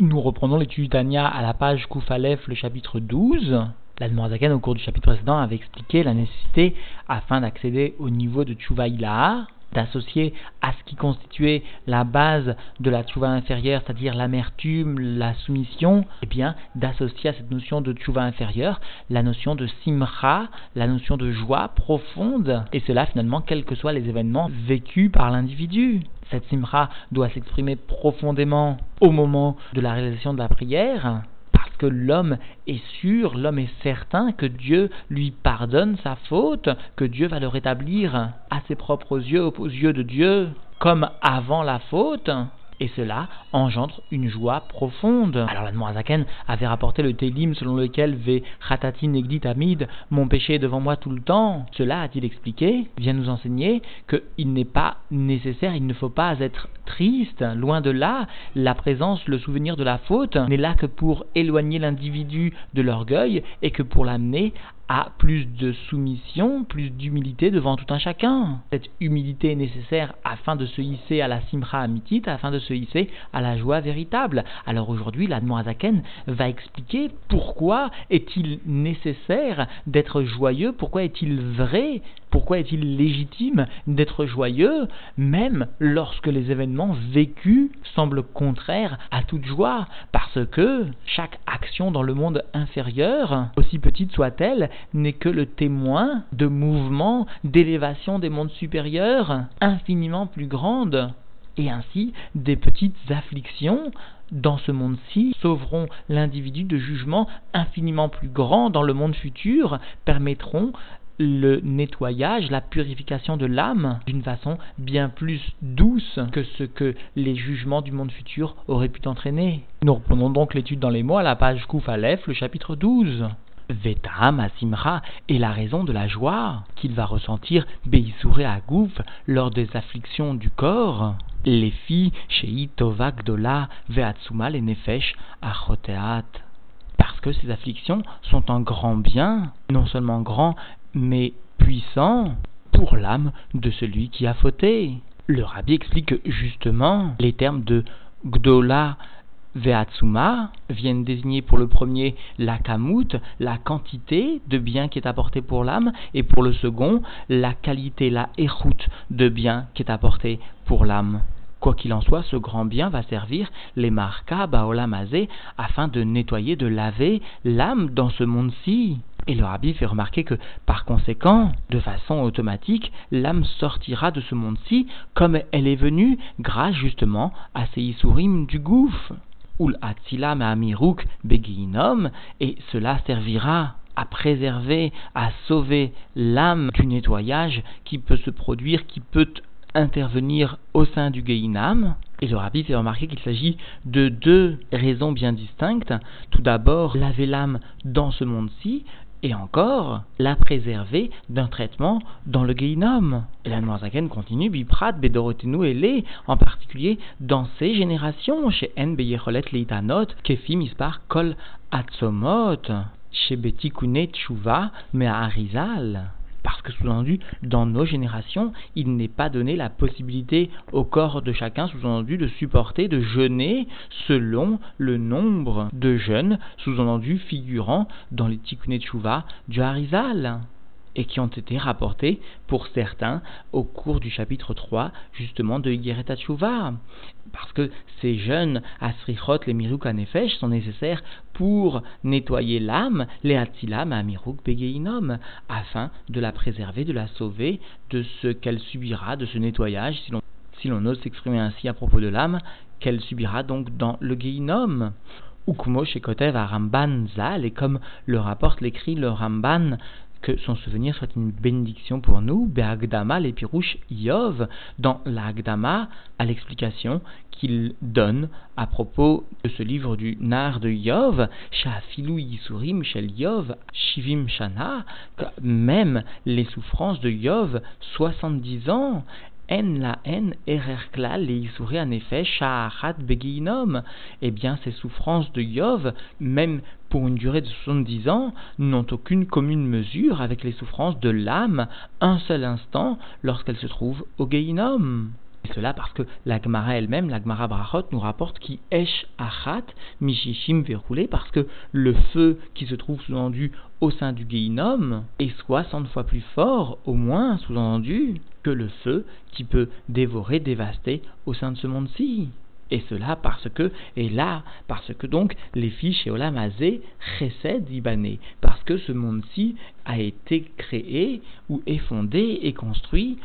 Nous reprenons l'étude Tania à la page Koufalef, le chapitre 12. L'Admorazaken, au cours du chapitre précédent, avait expliqué la nécessité, afin d'accéder au niveau de Tchouva d'associer à ce qui constituait la base de la tchouva inférieure, c'est-à-dire l'amertume, la soumission, eh bien d'associer à cette notion de tchouva inférieure la notion de simra, la notion de joie profonde, et cela finalement quels que soient les événements vécus par l'individu. Cette simra doit s'exprimer profondément au moment de la réalisation de la prière, que l'homme est sûr, l'homme est certain que Dieu lui pardonne sa faute, que Dieu va le rétablir à ses propres yeux, aux yeux de Dieu, comme avant la faute et cela engendre une joie profonde. Alors la Noazaken avait rapporté le télim selon lequel Ve Khatati Negdit Amid, mon péché est devant moi tout le temps. Cela, a-t-il expliqué, vient nous enseigner qu'il n'est pas nécessaire, il ne faut pas être triste, loin de là, la présence, le souvenir de la faute n'est là que pour éloigner l'individu de l'orgueil et que pour l'amener à plus de soumission, plus d'humilité devant tout un chacun. Cette humilité est nécessaire afin de se hisser à la simra amitit, afin de se hisser à la joie véritable. Alors aujourd'hui, l'Admoazaken va expliquer pourquoi est-il nécessaire d'être joyeux, pourquoi est-il vrai, pourquoi est-il légitime d'être joyeux, même lorsque les événements vécus semblent contraires à toute joie, parce que chaque action dans le monde inférieur, aussi petite soit-elle, n'est que le témoin de mouvements, d'élévation des mondes supérieurs infiniment plus grandes. Et ainsi, des petites afflictions dans ce monde-ci sauveront l'individu de jugements infiniment plus grands dans le monde futur, permettront le nettoyage, la purification de l'âme d'une façon bien plus douce que ce que les jugements du monde futur auraient pu entraîner. Nous reprenons donc l'étude dans les mots à la page Kouf le chapitre 12. Vetam Asimra est la raison de la joie qu'il va ressentir Beisouré Agouf lors des afflictions du corps. Les filles Shei Tova Gdola Veatsuma Nefesh Achoteat. Parce que ces afflictions sont un grand bien, non seulement grand, mais puissant pour l'âme de celui qui a fauté. Le rabbi explique que justement les termes de Gdola Veatsuma viennent désigner pour le premier la kamut, la quantité de bien qui est apporté pour l'âme, et pour le second la qualité, la éroute de bien qui est apporté pour l'âme. Quoi qu'il en soit, ce grand bien va servir les marka baolamazé afin de nettoyer, de laver l'âme dans ce monde-ci. Et le rabbi fait remarquer que, par conséquent, de façon automatique, l'âme sortira de ce monde-ci comme elle est venue, grâce justement à ces isurim du gouffre. Ul et cela servira à préserver, à sauver l'âme du nettoyage qui peut se produire, qui peut intervenir au sein du Geinam. Et le rabbi fait remarquer qu'il s'agit de deux raisons bien distinctes. Tout d'abord, laver l'âme dans ce monde-ci, et encore la préserver d'un traitement dans le Geinom. Et la Noirzaken continue, Biprat, Bedorotenu et en particulier dans ces générations, chez En Beyecholet Leitanot, Kefi Mispar Kol Atzomot, chez Betikune Tshuva, Arizal parce que sous-entendu, dans nos générations, il n'est pas donné la possibilité au corps de chacun, sous-entendu, de supporter, de jeûner selon le nombre de jeûnes, sous-entendu, figurant dans les Tikkun du Harizal et qui ont été rapportés pour certains au cours du chapitre 3 justement de Yigeret Parce que ces jeunes Asrichot, les Miruk Anefesh sont nécessaires pour nettoyer l'âme, les Atzilam Amiruk Begeinom, afin de la préserver, de la sauver de ce qu'elle subira, de ce nettoyage, si l'on ose s'exprimer ainsi à propos de l'âme, qu'elle subira donc dans le Geinom. Ukumo Shekotev à Ramban Zal, et comme le rapporte l'écrit le Ramban que son souvenir soit une bénédiction pour nous, Be'agdama les pirouches Yov, dans l'Agdama, à l'explication qu'il donne à propos de ce livre du Nar de Yov, Shafilou Yisurim Shel Yov, Shivim Shana, même les souffrances de Yov, 70 ans, en la en ererkla le en effet sha'achat beginom. Eh bien, ces souffrances de Yov, même pour une durée de 70 ans, n'ont aucune commune mesure avec les souffrances de l'âme un seul instant lorsqu'elle se trouve au Geinom. cela parce que la Gemara elle-même, la Gemara Brachot, nous rapporte qui Esh Achat Mishishim Verroulé, parce que le feu qui se trouve sous-entendu au sein du Geinom est 60 fois plus fort, au moins sous-entendu, que le feu qui peut dévorer, dévaster au sein de ce monde-ci. Et cela parce que, et là, parce que donc les filles chez Olamazé Chesed Ibané, parce que ce monde-ci a été créé ou est fondé et construit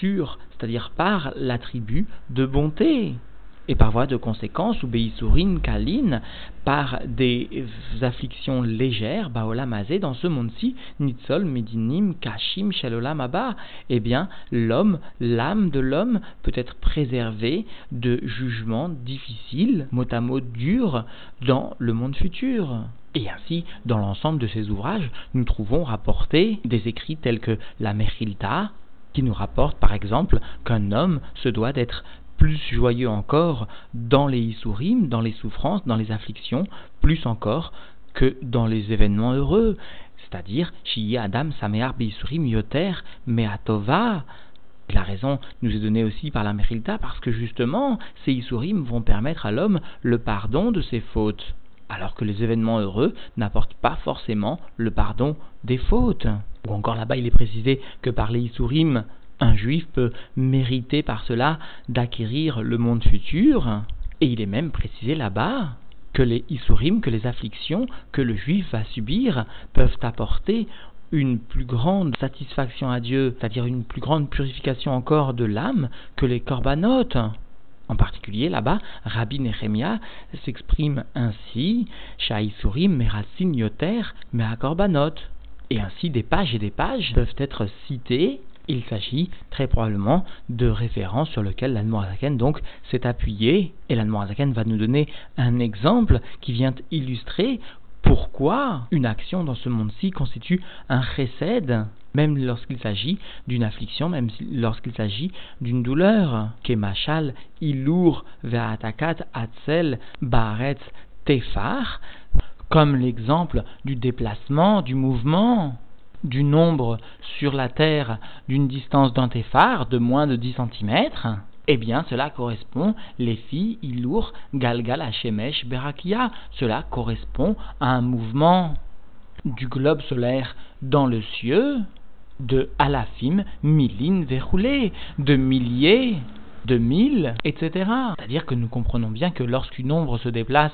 sur, c'est-à-dire par l'attribut de bonté et par voie de conséquence, ou Beisourin Kalin, par des afflictions légères, Baolamazé, dans ce monde-ci, Nitzol, Medinim, Kashim, Shalolam eh bien, l'homme, l'âme de l'homme peut être préservée de jugements difficiles, mot à mot durs, dans le monde futur. Et ainsi, dans l'ensemble de ces ouvrages, nous trouvons rapportés des écrits tels que la Mechilta, qui nous rapporte par exemple qu'un homme se doit d'être plus joyeux encore dans les Isurim, dans les souffrances, dans les afflictions, plus encore que dans les événements heureux. C'est-à-dire, Shiyi Adam Samear Isurim Yoter Meatova. La raison nous est donnée aussi par la Merilta parce que justement, ces Isurim vont permettre à l'homme le pardon de ses fautes, alors que les événements heureux n'apportent pas forcément le pardon des fautes. Ou encore là-bas, il est précisé que par les Isurim, un juif peut mériter par cela d'acquérir le monde futur, et il est même précisé là-bas que les isurim, que les afflictions que le juif va subir peuvent apporter une plus grande satisfaction à Dieu, c'est-à-dire une plus grande purification encore de l'âme que les corbanotes. En particulier, là-bas, Rabbi Nehemia s'exprime ainsi Shaisurim merasin yoter mea korbanot. Et ainsi, des pages et des pages peuvent être citées il s'agit très probablement de références sur lesquelles l'Anmoazaken donc s'est appuyé et l'Anmoazaken va nous donner un exemple qui vient illustrer pourquoi une action dans ce monde-ci constitue un chesed, même lorsqu'il s'agit d'une affliction, même lorsqu'il s'agit d'une douleur. Kemachal ilour ve'atakat atzel baretz tefar, comme l'exemple du déplacement, du mouvement du nombre sur la Terre d'une distance d'un téphare de moins de 10 cm, eh bien cela correspond, les filles, Ilour, Galgal, Hashemesh, Berakia, cela correspond à un mouvement du globe solaire dans le cieux de alafim, milin, verroulé, de milliers de 1000, etc. C'est-à-dire que nous comprenons bien que lorsqu'une ombre se déplace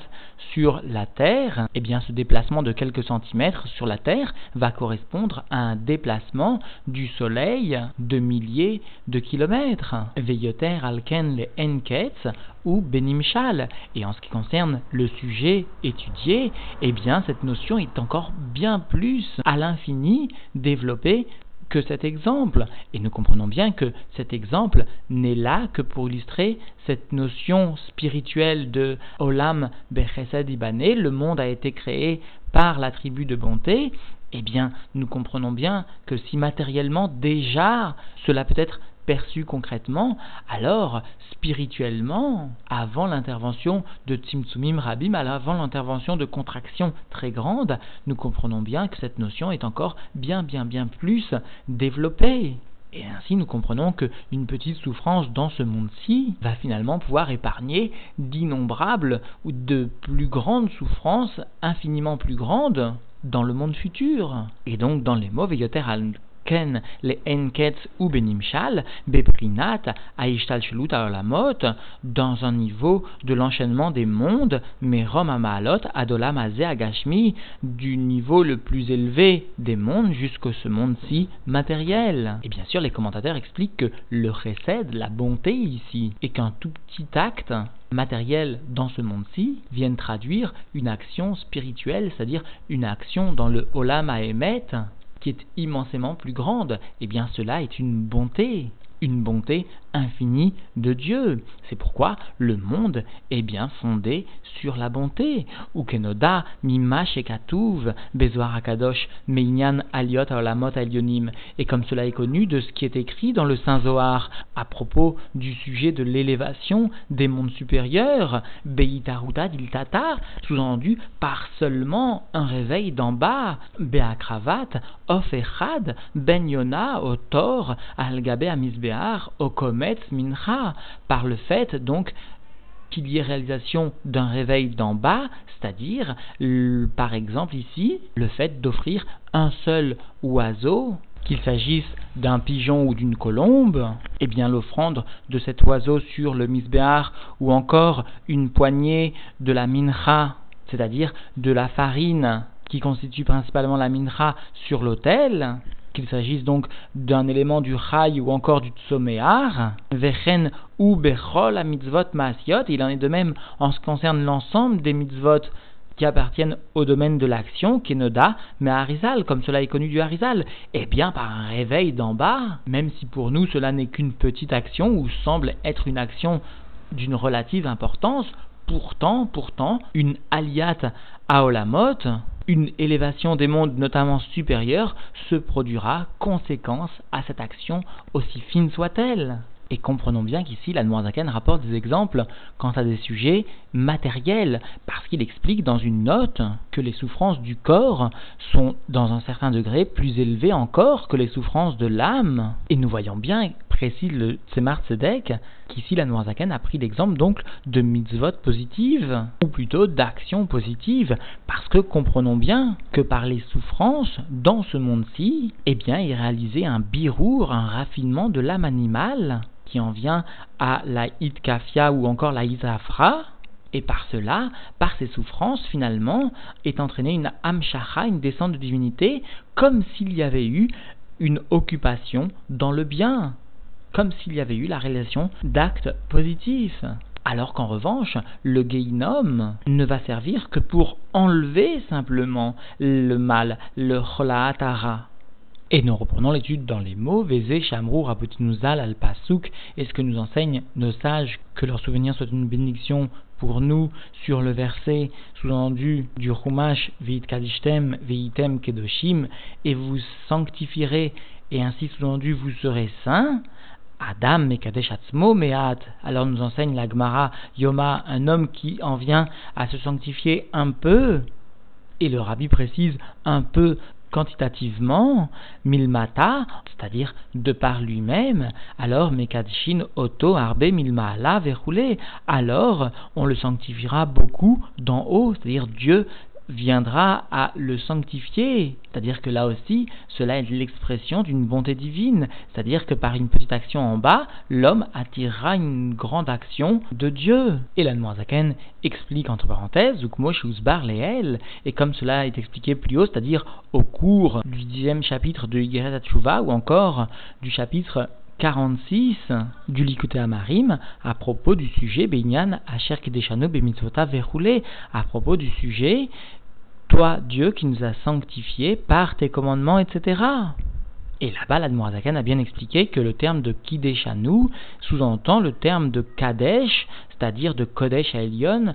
sur la Terre, eh bien ce déplacement de quelques centimètres sur la Terre va correspondre à un déplacement du Soleil de milliers de kilomètres. Veyoter alken le enketz ou benimshal. Et en ce qui concerne le sujet étudié, eh bien cette notion est encore bien plus à l'infini développée que cet exemple. Et nous comprenons bien que cet exemple n'est là que pour illustrer cette notion spirituelle de Olam Bechesed Ibané, le monde a été créé par la tribu de bonté, eh bien, nous comprenons bien que si matériellement déjà cela peut être perçu concrètement, alors spirituellement, avant l'intervention de Tzimtzumim Rabim, avant l'intervention de contraction très grande, nous comprenons bien que cette notion est encore bien bien bien plus développée. Et ainsi, nous comprenons qu'une petite souffrance dans ce monde-ci va finalement pouvoir épargner d'innombrables ou de plus grandes souffrances infiniment plus grandes dans le monde futur. Et donc, dans les mauvais Yoter ken le enketz ou benimshal, beprinat, aishtal aolamot, dans un niveau de l'enchaînement des mondes, mais rom amalot, adolam agashmi, du niveau le plus élevé des mondes jusqu'à ce monde-ci matériel. Et bien sûr, les commentateurs expliquent que le chesed, la bonté ici, est qu'un tout petit acte matériel dans ce monde-ci vienne traduire une action spirituelle, c'est-à-dire une action dans le olam aemet, qui est immensément plus grande, eh bien cela est une bonté, une bonté infinie de Dieu. C'est pourquoi le monde est bien fondé sur la bonté. Ukenoda mima shekatuv bezoar akadosh meinyan aliot aolamot alionim. Et comme cela est connu de ce qui est écrit dans le Saint Zohar à propos du sujet de l'élévation des mondes supérieurs, beitaruta diltata, sous-entendu par seulement un réveil d'en bas, beakravat, of echad, ben yona, otor, algabe amisbear, okom chometz mincha, par le fait donc qu'il y ait réalisation d'un réveil d'en bas, c'est-à-dire, par exemple ici, le fait d'offrir un seul oiseau, qu'il s'agisse d'un pigeon ou d'une colombe, eh bien l'offrande de cet oiseau sur le misbéar ou encore une poignée de la mincha, c'est-à-dire de la farine qui constitue principalement la mincha sur l'autel, qu'il s'agisse donc d'un élément du Chai ou encore du Tsomear, Vechen ou Bechol à mitzvot maasiot, il en est de même en ce qui concerne l'ensemble des mitzvot qui appartiennent au domaine de l'action, Kenoda, mais Harizal, comme cela est connu du Harizal, eh bien par un réveil d'en bas, même si pour nous cela n'est qu'une petite action ou semble être une action d'une relative importance, pourtant, pourtant, une aliat à Olamot, une élévation des mondes notamment supérieurs, se produira conséquence à cette action aussi fine soit-elle. Et comprenons bien qu'ici, la Noirzaken rapporte des exemples quant à des sujets matériels, parce qu'il explique dans une note que les souffrances du corps sont, dans un certain degré, plus élevées encore que les souffrances de l'âme. Et nous voyons bien, précise le Tzemar Tzedek, qu'ici la Noirzaken a pris l'exemple donc de mitzvot positives, ou plutôt d'actions positives, parce que comprenons bien que par les souffrances dans ce monde-ci, eh bien, il réalisait un birour, un raffinement de l'âme animale, qui en vient à la Itkafia ou encore la Isafra, et par cela, par ces souffrances, finalement, est entraînée une Amshacha, une descente de divinité, comme s'il y avait eu une occupation dans le bien, comme s'il y avait eu la réalisation d'actes positifs. Alors qu'en revanche, le Geinom ne va servir que pour enlever simplement le mal, le Chola'atara. Et nous reprenons l'étude dans les mots Vézé, Shamrou, Rabotinuzal, Al-Pasuk, et ce que nous enseignent nos sages, que leur souvenir soit une bénédiction pour nous sur le verset sous-entendu du Chumash, Veit Kadishtem, Veitem Kedoshim, et vous sanctifierez, et ainsi sous-entendu vous serez saints. Adam Mekadesh Atzmo Meat. Alors nous enseigne la Gemara Yoma, un homme qui en vient à se sanctifier un peu. Et le rabbi précise un peu quantitativement, milmata, c'est-à-dire de par lui-même, alors mekadshin oto arbe milmaala verroulé, alors on le sanctifiera beaucoup d'en haut, c'est-à-dire Dieu viendra à le sanctifier. C'est-à-dire que là aussi, cela est l'expression d'une bonté divine. C'est-à-dire que par une petite action en bas, l'homme attirera une grande action de Dieu. Et la Zaken explique entre parenthèses, Ukmoshusbar Leel, et comme cela est expliqué plus haut, c'est-à-dire au cours du dixième chapitre de Yigeret ou encore du chapitre 46 du Likute Amarim à propos du sujet Benyan Asher Kedeshano Bemitzvota Verroulé à propos du sujet toi Dieu qui nous a sanctifiés par tes commandements etc. Et là-bas, l'Admorazakan a bien expliqué que le terme de Kideshanu sous-entend le terme de Kadesh, c'est-à-dire de Kodesh à Elion,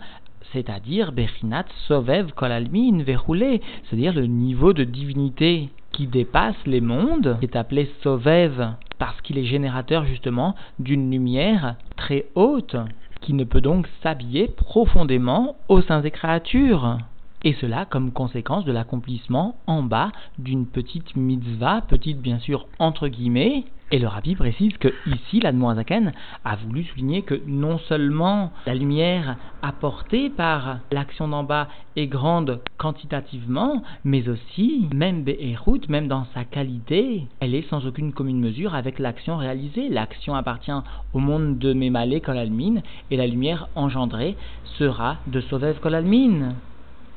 c'est-à-dire Bechinat Sovev Kolalmin Verroulé, c'est-à-dire le niveau de divinité qui dépasse les mondes, est appelé Sovev, parce qu'il est générateur justement d'une lumière très haute, qui ne peut donc s'habiller profondément au sein des créatures. Et cela comme conséquence de l'accomplissement en bas d'une petite mitzvah, petite bien sûr entre guillemets, et le rabbi précise que ici, l'Admoazaken a voulu souligner que non seulement la lumière apportée par l'action d'en bas est grande quantitativement, mais aussi, même Be'erut, même dans sa qualité, elle est sans aucune commune mesure avec l'action réalisée. L'action appartient au monde de Memalé Kolalmin, et la lumière engendrée sera de Sovev Kolalmin.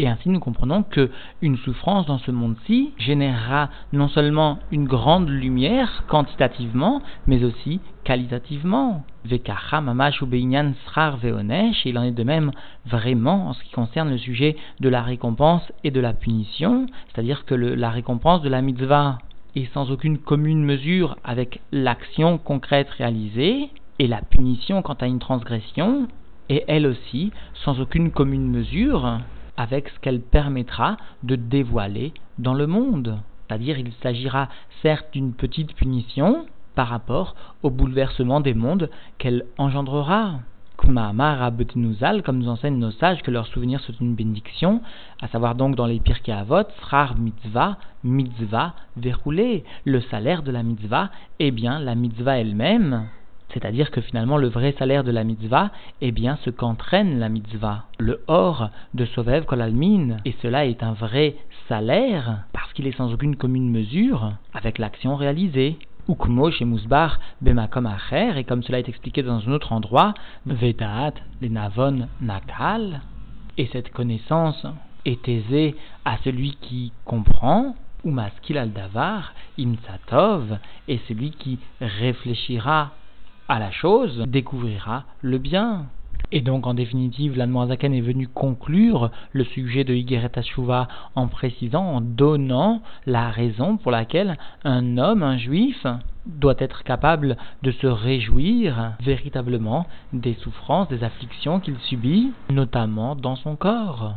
Et ainsi nous comprenons que une souffrance dans ce monde-ci générera non seulement une grande lumière quantitativement, mais aussi qualitativement. Mamash il en est de même vraiment en ce qui concerne le sujet de la récompense et de la punition, c'est-à-dire que la récompense de la mitzvah est sans aucune commune mesure avec l'action concrète réalisée, et la punition quant à une transgression est elle aussi sans aucune commune mesure avec ce qu'elle permettra de dévoiler dans le monde. C'est-à-dire il s'agira certes d'une petite punition par rapport au bouleversement des mondes qu'elle engendrera. comme nous enseignent nos sages que leur souvenir soit une bénédiction, à savoir donc dans les Pirkei Avot, Srar mitzvah, mitzvah verroulé. Le salaire de la mitzvah est bien la mitzvah elle-même. C'est-à-dire que finalement le vrai salaire de la mitzvah est bien ce qu'entraîne la mitzvah, le or de Sovev Kolalmin. Et cela est un vrai salaire parce qu'il est sans aucune commune mesure avec l'action réalisée. Ukmo chez Mousbar Bemakom Acher, et comme cela est expliqué dans un autre endroit, Vedat, les Navon Nakal, et cette connaissance est aisée à celui qui comprend, ou maskil al davar, imtsatov, et celui qui réfléchira à la chose découvrira le bien. Et donc, en définitive, l'Anmoazaken est venu conclure le sujet de Higeret en précisant, en donnant la raison pour laquelle un homme, un juif, doit être capable de se réjouir véritablement des souffrances, des afflictions qu'il subit, notamment dans son corps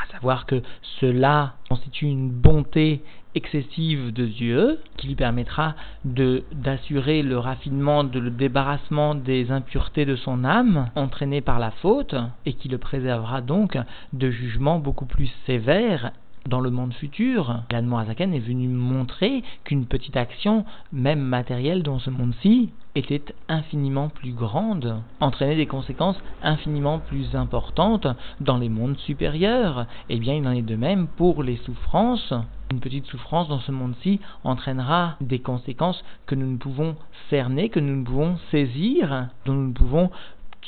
à savoir que cela constitue une bonté excessive de Dieu qui lui permettra de d'assurer le raffinement, de le débarrassement des impuretés de son âme entraînées par la faute et qui le préservera donc de jugements beaucoup plus sévères dans le monde futur. L'Anmoazaken est venu montrer qu'une petite action, même matérielle dans ce monde-ci, était infiniment plus grande, entraînait des conséquences infiniment plus importantes dans les mondes supérieurs. Eh bien, il en est de même pour les souffrances. Une petite souffrance dans ce monde-ci entraînera des conséquences que nous ne pouvons cerner, que nous ne pouvons saisir, dont nous ne pouvons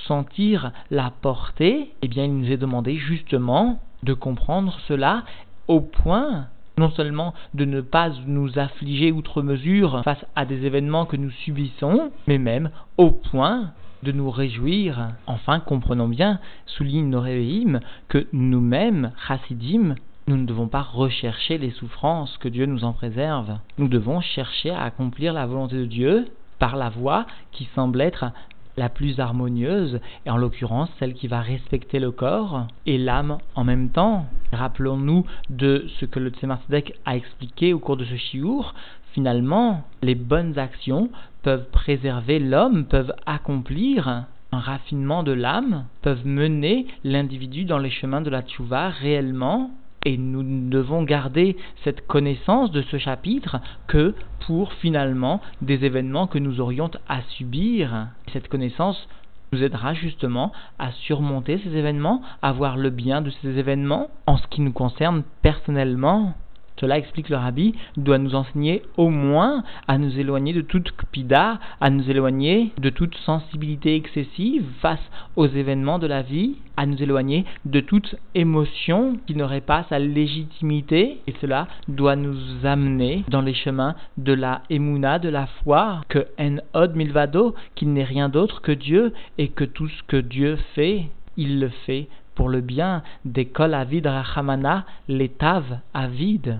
sentir la portée. Eh bien, il nous est demandé justement de comprendre cela au point non seulement de ne pas nous affliger outre mesure face à des événements que nous subissons, mais même au point de nous réjouir. Enfin, comprenons bien, souligne nos que nous-mêmes, chassidim, nous ne devons pas rechercher les souffrances, que Dieu nous en préserve. Nous devons chercher à accomplir la volonté de Dieu par la voie qui semble être la plus harmonieuse, et en l'occurrence celle qui va respecter le corps et l'âme en même temps. Rappelons-nous de ce que le Tzemar a expliqué au cours de ce chiour. Finalement, les bonnes actions peuvent préserver l'homme, peuvent accomplir un raffinement de l'âme, peuvent mener l'individu dans les chemins de la tchouva réellement et nous devons garder cette connaissance de ce chapitre que pour finalement des événements que nous aurions à subir. Cette connaissance nous aidera justement à surmonter ces événements, à voir le bien de ces événements en ce qui nous concerne personnellement. Cela explique le rabbi, doit nous enseigner au moins à nous éloigner de toute kpida, à nous éloigner de toute sensibilité excessive face aux événements de la vie, à nous éloigner de toute émotion qui n'aurait pas sa légitimité, et cela doit nous amener dans les chemins de la emuna, de la foi, que en od milvado, qu'il n'est rien d'autre que Dieu, et que tout ce que Dieu fait, il le fait pour le bien des kol avid rachamana, les tav avid.